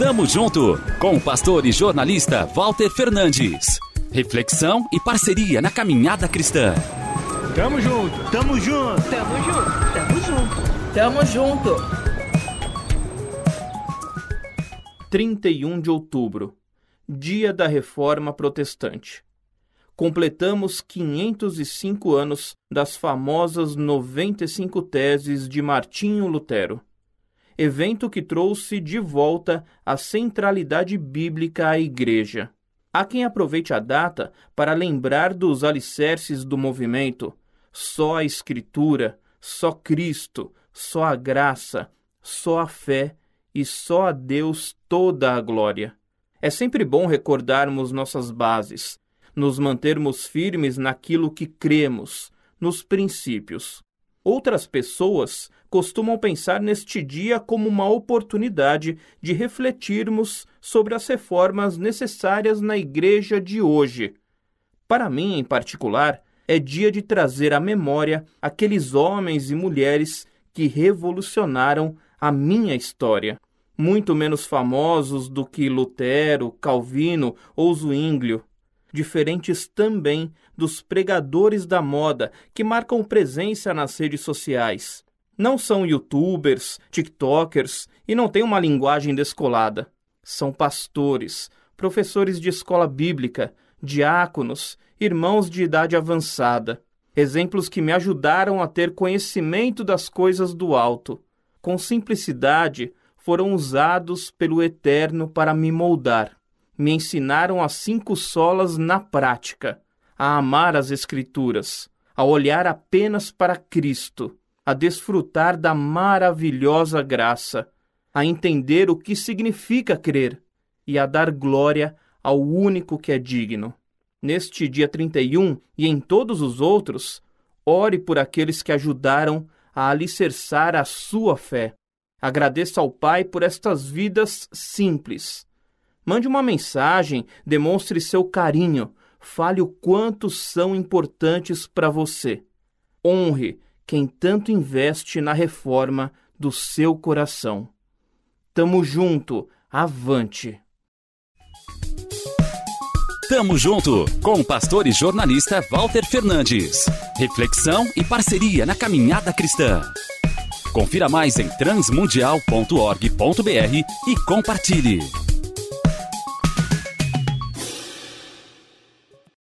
Tamo junto com o pastor e jornalista Walter Fernandes. Reflexão e parceria na caminhada cristã. Tamo junto, tamo junto, tamo junto, tamo junto, tamo junto. 31 de outubro, Dia da Reforma Protestante. Completamos 505 anos das famosas 95 teses de Martinho Lutero evento que trouxe de volta a centralidade bíblica à Igreja. Há quem aproveite a data para lembrar dos alicerces do movimento: só a Escritura, só Cristo, só a graça, só a fé e só a Deus toda a glória. É sempre bom recordarmos nossas bases, nos mantermos firmes naquilo que cremos, nos princípios. Outras pessoas costumam pensar neste dia como uma oportunidade de refletirmos sobre as reformas necessárias na igreja de hoje. Para mim, em particular, é dia de trazer à memória aqueles homens e mulheres que revolucionaram a minha história, muito menos famosos do que Lutero, Calvino ou Zwinglio, diferentes também dos pregadores da moda que marcam presença nas redes sociais. Não são youtubers, tiktokers e não têm uma linguagem descolada. São pastores, professores de escola bíblica, diáconos, irmãos de idade avançada. Exemplos que me ajudaram a ter conhecimento das coisas do alto. Com simplicidade, foram usados pelo Eterno para me moldar me ensinaram as cinco solas na prática, a amar as Escrituras, a olhar apenas para Cristo, a desfrutar da maravilhosa graça, a entender o que significa crer e a dar glória ao único que é digno. Neste dia 31 e em todos os outros, ore por aqueles que ajudaram a alicerçar a sua fé. Agradeça ao Pai por estas vidas simples Mande uma mensagem, demonstre seu carinho, fale o quanto são importantes para você. Honre quem tanto investe na reforma do seu coração. Tamo junto, avante. Tamo junto com o pastor e jornalista Walter Fernandes. Reflexão e parceria na caminhada cristã. Confira mais em transmundial.org.br e compartilhe.